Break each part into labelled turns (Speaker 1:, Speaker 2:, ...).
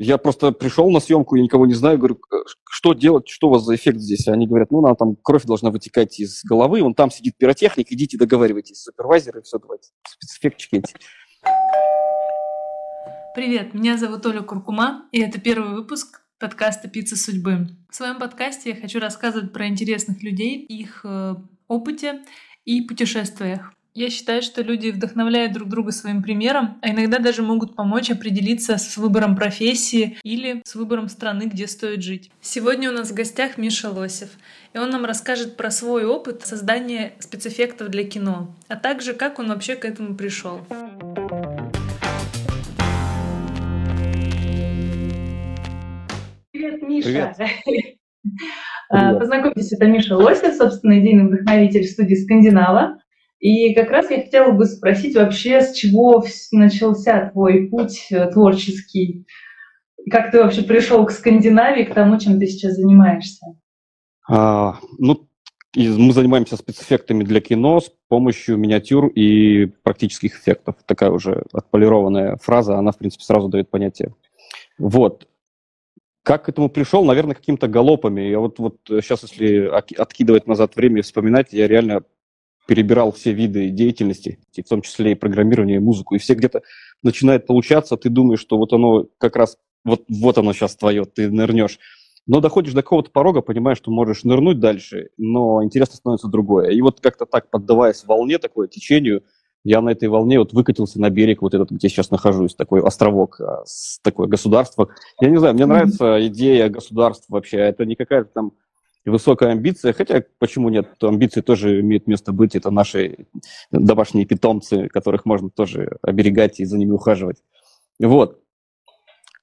Speaker 1: Я просто пришел на съемку, я никого не знаю, говорю, что делать, что у вас за эффект здесь? Они говорят, ну, нам там кровь должна вытекать из головы, вон там сидит пиротехник, идите договаривайтесь, супервайзеры, все, давайте, спецэффектчики эти.
Speaker 2: Привет, меня зовут Оля Куркума, и это первый выпуск подкаста «Пицца судьбы». В своем подкасте я хочу рассказывать про интересных людей, их э, опыте и путешествиях. Я считаю, что люди вдохновляют друг друга своим примером, а иногда даже могут помочь определиться с выбором профессии или с выбором страны, где стоит жить. Сегодня у нас в гостях Миша Лосев, и он нам расскажет про свой опыт создания спецэффектов для кино, а также как он вообще к этому пришел.
Speaker 3: Привет, Миша! Привет. Познакомьтесь, это Миша Лосев, собственно, идейный вдохновитель студии «Скандинава». И как раз я хотела бы спросить вообще, с чего начался твой путь э, творческий? Как ты вообще пришел к Скандинавии, к тому, чем ты сейчас занимаешься?
Speaker 1: А, ну, мы занимаемся спецэффектами для кино с помощью миниатюр и практических эффектов. Такая уже отполированная фраза, она, в принципе, сразу дает понятие. Вот. Как к этому пришел? Наверное, какими-то галопами. Я вот, вот сейчас, если откидывать назад время и вспоминать, я реально перебирал все виды деятельности, в том числе и программирование, и музыку, и все где-то начинает получаться, ты думаешь, что вот оно как раз, вот, вот оно сейчас твое, ты нырнешь. Но доходишь до какого-то порога, понимаешь, что можешь нырнуть дальше, но интересно становится другое. И вот как-то так, поддаваясь волне, такое течению, я на этой волне вот выкатился на берег, вот этот, где сейчас нахожусь, такой островок, а, такое государство. Я не знаю, мне нравится идея государства вообще. Это не какая-то там высокая амбиция, хотя почему нет, амбиции тоже имеют место быть, это наши домашние питомцы, которых можно тоже оберегать и за ними ухаживать. Вот.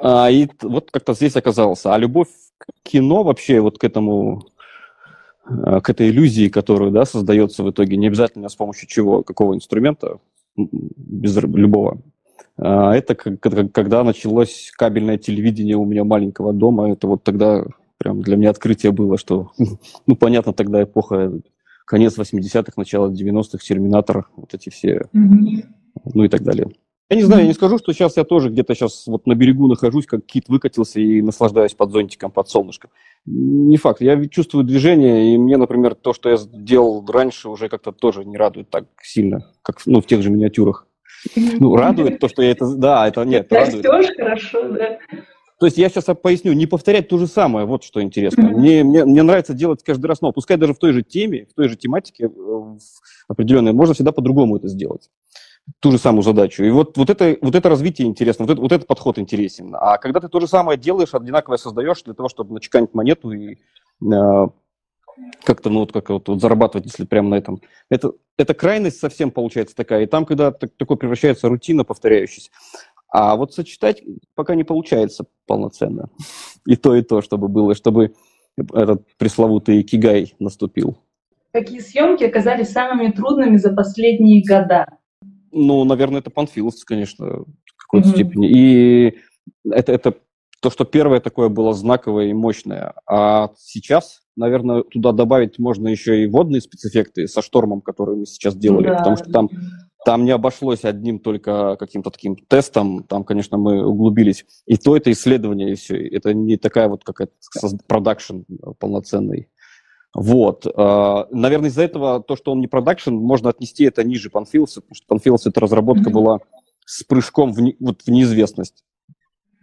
Speaker 1: А, и вот как-то здесь оказался. А любовь к кино вообще, вот к этому, а, к этой иллюзии, которая да, создается в итоге, не обязательно с помощью чего, какого инструмента, без любого. А, это когда началось кабельное телевидение у меня маленького дома, это вот тогда прям для меня открытие было, что, ну, понятно, тогда эпоха, конец 80-х, начало 90-х, Терминатор, вот эти все, mm-hmm. ну и так далее. Я не знаю, я не скажу, что сейчас я тоже где-то сейчас вот на берегу нахожусь, как кит выкатился и наслаждаюсь под зонтиком, под солнышком. Не факт. Я чувствую движение, и мне, например, то, что я делал раньше, уже как-то тоже не радует так сильно, как ну, в тех же миниатюрах. Ну, радует то, что я это... Да, это нет, радует.
Speaker 3: Растешь хорошо, да.
Speaker 1: То есть я сейчас поясню, не повторять то же самое, вот что интересно. Mm-hmm. Мне, мне, мне нравится делать каждый раз, но пускай даже в той же теме, в той же тематике э, определенной, можно всегда по-другому это сделать. Ту же самую задачу. И вот, вот, это, вот это развитие интересно, вот, это, вот этот подход интересен. А когда ты то же самое делаешь, одинаковое создаешь для того, чтобы начеканить монету и э, как-то, ну, вот, как вот, вот зарабатывать, если прямо на этом. Это, это крайность совсем получается такая. И там, когда так, такое превращается рутина повторяющаяся, а вот сочетать пока не получается полноценно. И то, и то, чтобы было, чтобы этот пресловутый кигай наступил.
Speaker 3: Какие съемки оказались самыми трудными за последние года?
Speaker 1: Ну, наверное, это Панфиловцы, конечно, в какой-то mm-hmm. степени. И это, это то, что первое такое было знаковое и мощное. А сейчас, наверное, туда добавить можно еще и водные спецэффекты со штормом, которые мы сейчас делали, да. потому что там там не обошлось одним только каким-то таким тестом, там, конечно, мы углубились. И то это исследование, и все. Это не такая вот какая-то продакшн полноценный. Вот. А, наверное, из-за этого то, что он не продакшн, можно отнести это ниже Панфилса, потому что Панфилс это разработка mm-hmm. была с прыжком в, не, вот, в неизвестность.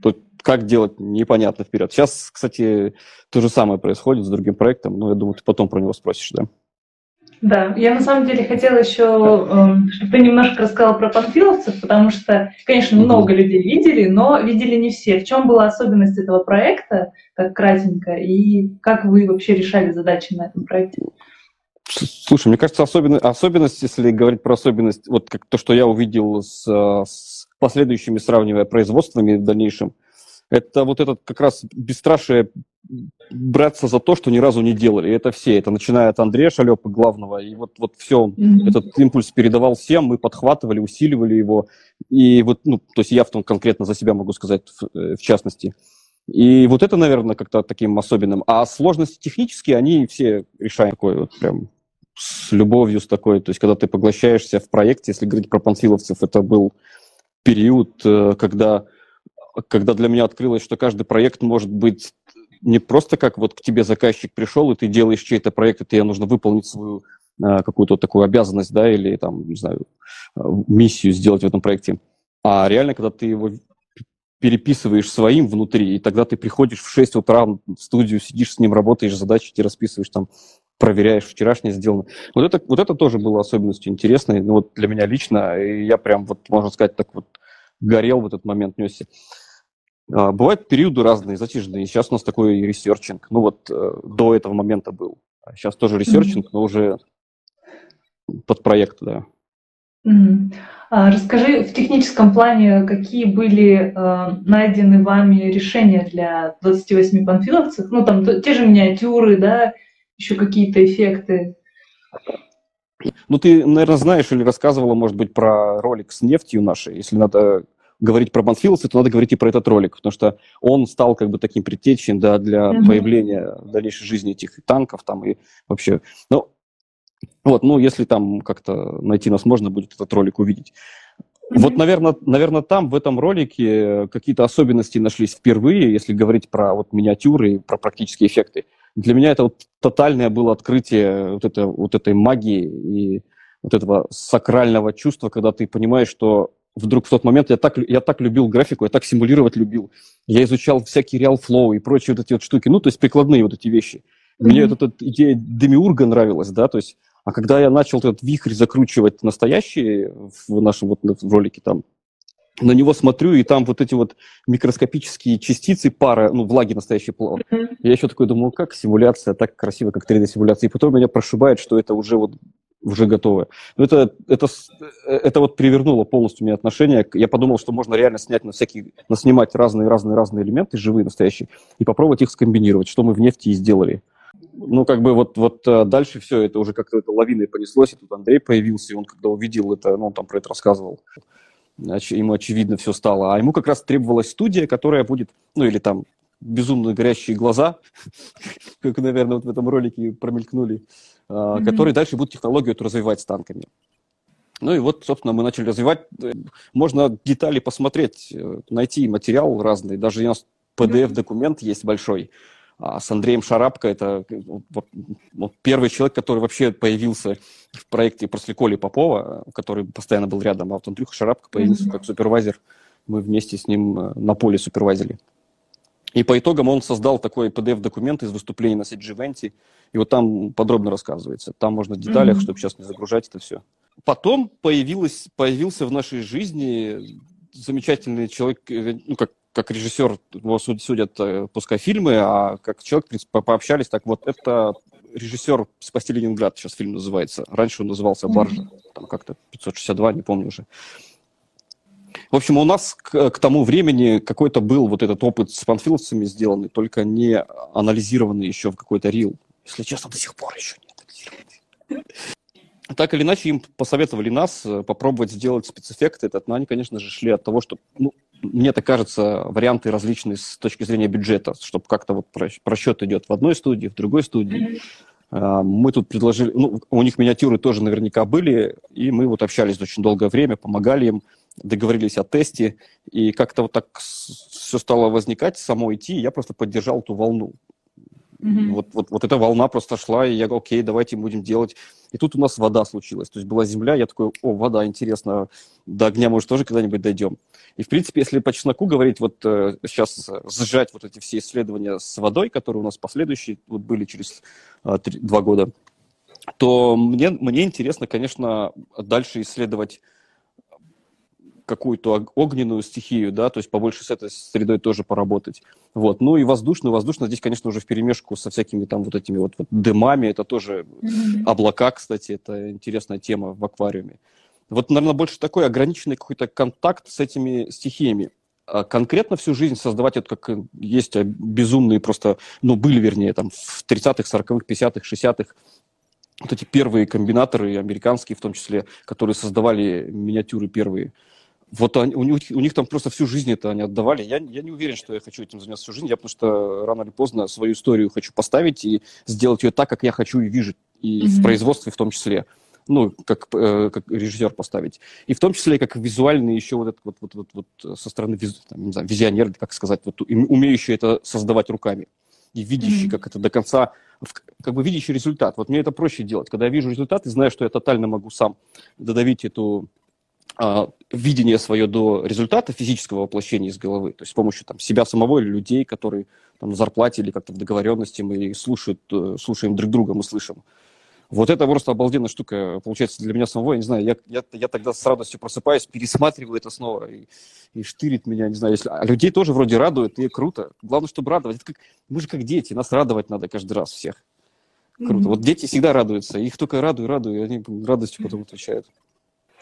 Speaker 1: Тут как делать, непонятно вперед. Сейчас, кстати, то же самое происходит с другим проектом, но я думаю, ты потом про него спросишь, да?
Speaker 3: Да, я на самом деле хотела еще, эм, чтобы ты немножко рассказала про панфиловцев, потому что, конечно, много людей видели, но видели не все. В чем была особенность этого проекта, как кратенько, и как вы вообще решали задачи на этом проекте?
Speaker 1: Слушай, мне кажется, особенность, особенность, если говорить про особенность, вот как то, что я увидел с, с последующими, сравнивая производствами в дальнейшем, это вот этот как раз бесстрашие браться за то, что ни разу не делали. И это все. Это начиная от Андрея Шалепа, главного. И вот, вот все, mm-hmm. этот импульс передавал всем, мы подхватывали, усиливали его. И вот, ну, то есть я в том конкретно за себя могу сказать, в, э, в частности. И вот это, наверное, как-то таким особенным. А сложности технические, они все решаем такой вот прям с любовью, с такой. То есть когда ты поглощаешься в проекте, если говорить про панфиловцев, это был период, э, когда когда для меня открылось, что каждый проект может быть не просто как вот к тебе заказчик пришел, и ты делаешь чей-то проект, и тебе нужно выполнить свою э, какую-то такую обязанность, да, или там, не знаю, э, миссию сделать в этом проекте, а реально, когда ты его переписываешь своим внутри, и тогда ты приходишь в 6 утра в студию, сидишь с ним, работаешь, задачи тебе расписываешь, там, проверяешь, вчерашнее сделано. Вот это, вот это тоже было особенностью интересной, ну, вот для меня лично, и я прям, вот, можно сказать, так вот горел в этот момент, несся. А, бывают периоды разные, затяжные. Сейчас у нас такой researching. Ну вот э, до этого момента был. Сейчас тоже researching, мм-хмм. но уже под проект, да.
Speaker 3: Mm-hmm. А, расскажи в техническом плане, какие были э, найдены вами решения для 28 панфиловцев? Ну, там те же миниатюры, да, еще какие-то эффекты.
Speaker 1: Ну, ты, наверное, знаешь или рассказывала, может быть, про ролик с нефтью нашей. Если надо говорить про Банфилдса, то надо говорить и про этот ролик, потому что он стал как бы таким предтечей да, для mm-hmm. появления дальнейшей жизни этих танков там и вообще. Ну, вот, ну, если там как-то найти нас можно будет этот ролик увидеть. Mm-hmm. Вот, наверное, наверное, там, в этом ролике, какие-то особенности нашлись впервые, если говорить про вот миниатюры и про практические эффекты. Для меня это вот тотальное было открытие вот, это, вот этой магии и вот этого сакрального чувства, когда ты понимаешь, что вдруг в тот момент я так, я так любил графику, я так симулировать любил. Я изучал всякие Real Flow и прочие вот эти вот штуки, ну, то есть прикладные вот эти вещи. Mm-hmm. Мне вот эта идея Демиурга нравилась, да, то есть, а когда я начал этот вихрь закручивать настоящий в нашем вот в ролике там, на него смотрю, и там вот эти вот микроскопические частицы, пара, ну, влаги настоящий плавал. Mm-hmm. Я еще такой думал, как симуляция, так красиво, как 3D-симуляция. И потом меня прошибает, что это уже вот уже готовы. Но это, это, это вот перевернуло полностью мне отношение. Я подумал, что можно реально снять на всякие, наснимать разные-разные-разные элементы, живые, настоящие, и попробовать их скомбинировать, что мы в нефти и сделали. Ну, как бы вот, вот э, дальше все это уже как-то это лавиной понеслось, и тут Андрей появился, и он когда увидел это, ну, он там про это рассказывал, ему очевидно все стало. А ему как раз требовалась студия, которая будет, ну, или там безумно горящие глаза, как, наверное, вот в этом ролике промелькнули, mm-hmm. которые дальше будут технологию эту развивать с танками. Ну и вот, собственно, мы начали развивать. Можно детали посмотреть, э, найти материал разный. Даже у нас PDF-документ есть большой. А с Андреем Шарапко, это первый человек, который вообще появился в проекте после Коли Попова, который постоянно был рядом. А вот Андрюха Шарапко появился mm-hmm. как супервайзер. Мы вместе с ним э, на поле супервайзили. И по итогам он создал такой PDF-документ из выступлений на CG-Venti, и вот там подробно рассказывается. Там можно в деталях, mm-hmm. чтобы сейчас не загружать это все. Потом появилось, появился в нашей жизни замечательный человек, э, ну, как, как режиссер, его судят, э, пускай фильмы, а как человек, в принципе, пообщались, так вот, это режиссер «Спасти Ленинград», сейчас фильм называется. Раньше он назывался «Баржа», там как-то 562, не помню уже. В общем, у нас к, к тому времени какой-то был вот этот опыт с панфиловцами сделанный, только не анализированный еще в какой-то рил. Если честно, до сих пор еще не анализированный. Так или иначе, им посоветовали нас э, попробовать сделать спецэффекты. Этот, но они, конечно же, шли от того, что, ну, мне так кажется, варианты различные с точки зрения бюджета, чтобы как-то вот просчет идет в одной студии, в другой студии. А, мы тут предложили, ну, у них миниатюры тоже наверняка были, и мы вот общались очень долгое время, помогали им договорились о тесте, и как-то вот так все стало возникать, само идти, и я просто поддержал эту волну. Mm-hmm. Вот, вот, вот эта волна просто шла, и я говорю, окей, давайте будем делать. И тут у нас вода случилась. То есть была земля, я такой, о, вода, интересно, до огня, может, тоже когда-нибудь дойдем. И, в принципе, если по чесноку говорить, вот э, сейчас сжать вот эти все исследования с водой, которые у нас последующие вот были через э, три, два года, то мне, мне интересно, конечно, дальше исследовать какую-то огненную стихию, да, то есть побольше с этой средой тоже поработать. Вот. Ну и воздушно, воздушно здесь, конечно, уже в перемешку со всякими там вот этими вот, вот дымами, это тоже mm-hmm. облака, кстати, это интересная тема в аквариуме. Вот, наверное, больше такой ограниченный какой-то контакт с этими стихиями. А конкретно всю жизнь создавать это как есть безумные просто, ну, были, вернее, там в 30-х, 40-х, 50-х, 60-х вот эти первые комбинаторы, американские в том числе, которые создавали миниатюры первые, вот они, у, них, у них там просто всю жизнь это они отдавали. Я, я не уверен, что я хочу этим заняться всю жизнь. Я потому что рано или поздно свою историю хочу поставить и сделать ее так, как я хочу и вижу, и mm-hmm. в производстве в том числе. ну, как, э, как режиссер поставить. И в том числе как визуальный еще вот, этот, вот, вот, вот, вот со стороны виз, там, не знаю, визионер, как сказать, вот, умеющий это создавать руками и видящий, mm-hmm. как это до конца, как бы видящий результат. Вот мне это проще делать. Когда я вижу результат и знаю, что я тотально могу сам додавить эту видение свое до результата физического воплощения из головы, то есть с помощью там, себя самого или людей, которые там, на зарплате или как-то в договоренности мы слушают, э, слушаем друг друга, мы слышим. Вот это просто обалденная штука, получается, для меня самого, я не знаю, я, я, я тогда с радостью просыпаюсь, пересматриваю это снова, и, и штырит меня, не знаю, если... А людей тоже вроде радует, и круто. Главное, чтобы радовать. Это как... Мы же как дети, нас радовать надо каждый раз всех. Круто. Mm-hmm. Вот дети всегда радуются, их только радую, радую, и они радостью потом отвечают.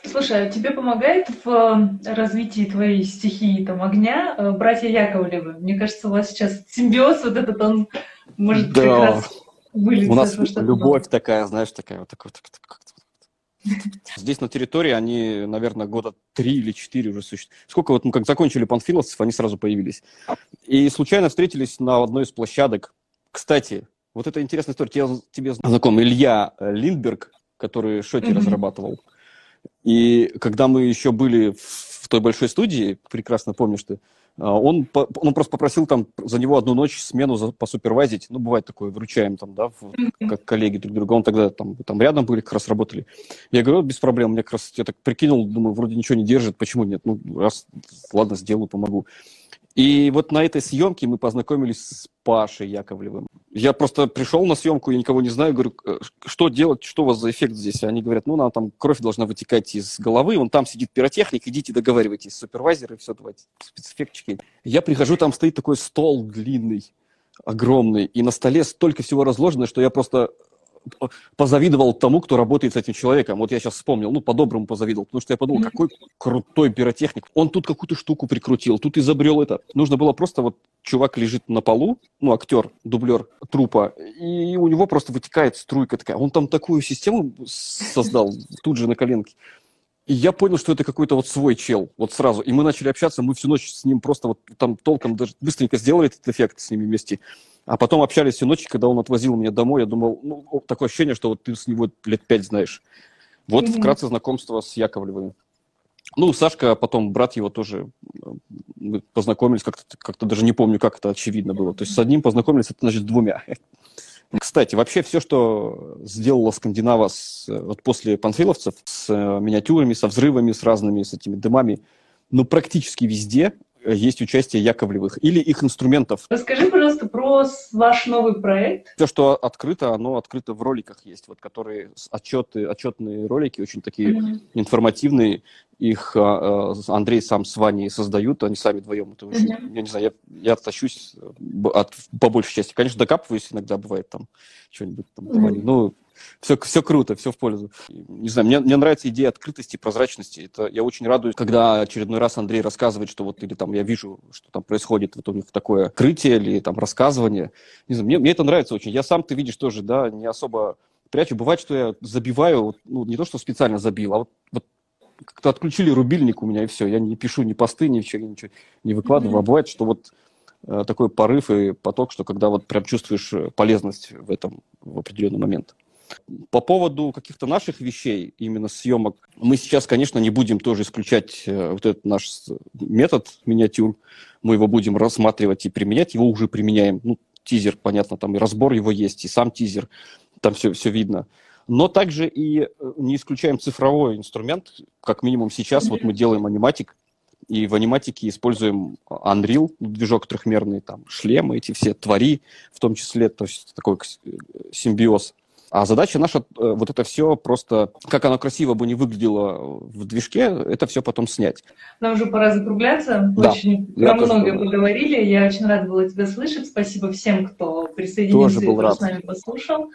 Speaker 3: Слушай, а тебе помогает в э, развитии твоей стихии там, огня э, братья Яковлевы? Мне кажется, у вас сейчас симбиоз вот этот, он может да. как раз
Speaker 1: вылиться. У нас любовь такая, знаешь, такая вот такая вот. Здесь на территории они, наверное, года три или четыре уже существуют. Сколько вот мы как закончили панфиловцев, они сразу появились. И случайно встретились на одной из площадок. Кстати, вот это интересная история. Тебе, тебе знаком Илья Линдберг, который Шоти mm-hmm. разрабатывал. И когда мы еще были в той большой студии, прекрасно помнишь ты, а, он, он просто попросил там за него одну ночь смену за, посупервайзить. Ну, бывает такое, вручаем там, да, в, как коллеги друг друга. Он тогда там, там рядом были, как раз работали. Я говорю, без проблем. Мне как раз, я так прикинул, думаю, вроде ничего не держит, почему нет? Ну, раз, ладно, сделаю, помогу. И вот на этой съемке мы познакомились с Пашей Яковлевым. Я просто пришел на съемку, я никого не знаю, говорю, «Э, что делать, что у вас за эффект здесь? Они говорят, ну, нам там кровь должна вытекать из головы, вон там сидит пиротехник, идите договаривайтесь, супервайзеры, все, давайте, спецэффектчики. Я прихожу, там стоит такой стол длинный, огромный, и на столе столько всего разложено, что я просто позавидовал тому, кто работает с этим человеком. Вот я сейчас вспомнил, ну, по-доброму позавидовал, потому что я подумал, какой крутой пиротехник. Он тут какую-то штуку прикрутил, тут изобрел это. Нужно было просто вот чувак лежит на полу, ну, актер, дублер трупа, и у него просто вытекает струйка такая. Он там такую систему создал тут же на коленке. И я понял, что это какой-то вот свой чел, вот сразу. И мы начали общаться, мы всю ночь с ним просто вот там толком даже быстренько сделали этот эффект с ними вместе. А потом общались всю ночь, когда он отвозил меня домой, я думал, ну, такое ощущение, что вот ты с него лет пять знаешь. Вот mm-hmm. вкратце знакомство с Яковлевым. Ну, Сашка, потом брат его тоже, мы познакомились, как-то, как-то даже не помню, как это очевидно было. То есть с одним познакомились, это значит двумя. Кстати, вообще все, что сделала Скандинава с, вот после панфиловцев, с э, миниатюрами, со взрывами, с разными, с этими дымами, ну, практически везде есть участие Яковлевых или их инструментов.
Speaker 3: Расскажи, пожалуйста, про ваш новый проект.
Speaker 1: Все, что открыто, оно открыто в роликах есть, вот которые отчеты, отчетные ролики, очень такие mm-hmm. информативные. Их а, а, Андрей сам с Ваней создают, они сами вдвоем. Это очень, mm-hmm. Я не знаю, я, я тащусь от, по большей части. Конечно, докапываюсь иногда, бывает там что-нибудь там. Mm-hmm. Ну, все, все круто, все в пользу. Не знаю, мне, мне нравится идея открытости, прозрачности. Это я очень радуюсь, когда очередной раз Андрей рассказывает, что вот или там я вижу, что там происходит, вот у них такое открытие или там рассказывание. Не знаю, мне, мне это нравится очень. Я сам, ты видишь, тоже, да, не особо прячу. Бывает, что я забиваю, ну, не то, что специально забил, а вот, вот как-то отключили рубильник у меня, и все. Я не пишу ни посты, ничего, ничего не выкладываю. Mm-hmm. А бывает, что вот э, такой порыв и поток, что когда вот прям чувствуешь э, полезность в этом в определенный момент. По поводу каких-то наших вещей, именно съемок, мы сейчас, конечно, не будем тоже исключать э, вот этот наш метод миниатюр. Мы его будем рассматривать и применять. Его уже применяем. Ну, тизер, понятно, там и разбор его есть, и сам тизер. Там все, все видно. Но также и э, не исключаем цифровой инструмент. Как минимум сейчас вот мы делаем аниматик, и в аниматике используем Unreal, движок трехмерный, там шлемы эти все, твори в том числе, то есть такой э, симбиоз. А задача наша, э, вот это все просто, как оно красиво бы не выглядело в движке, это все потом снять.
Speaker 3: Нам уже пора закругляться. Да, очень про многое поговорили. Я очень рада была тебя слышать. Спасибо всем, кто присоединился и кто с нами послушал.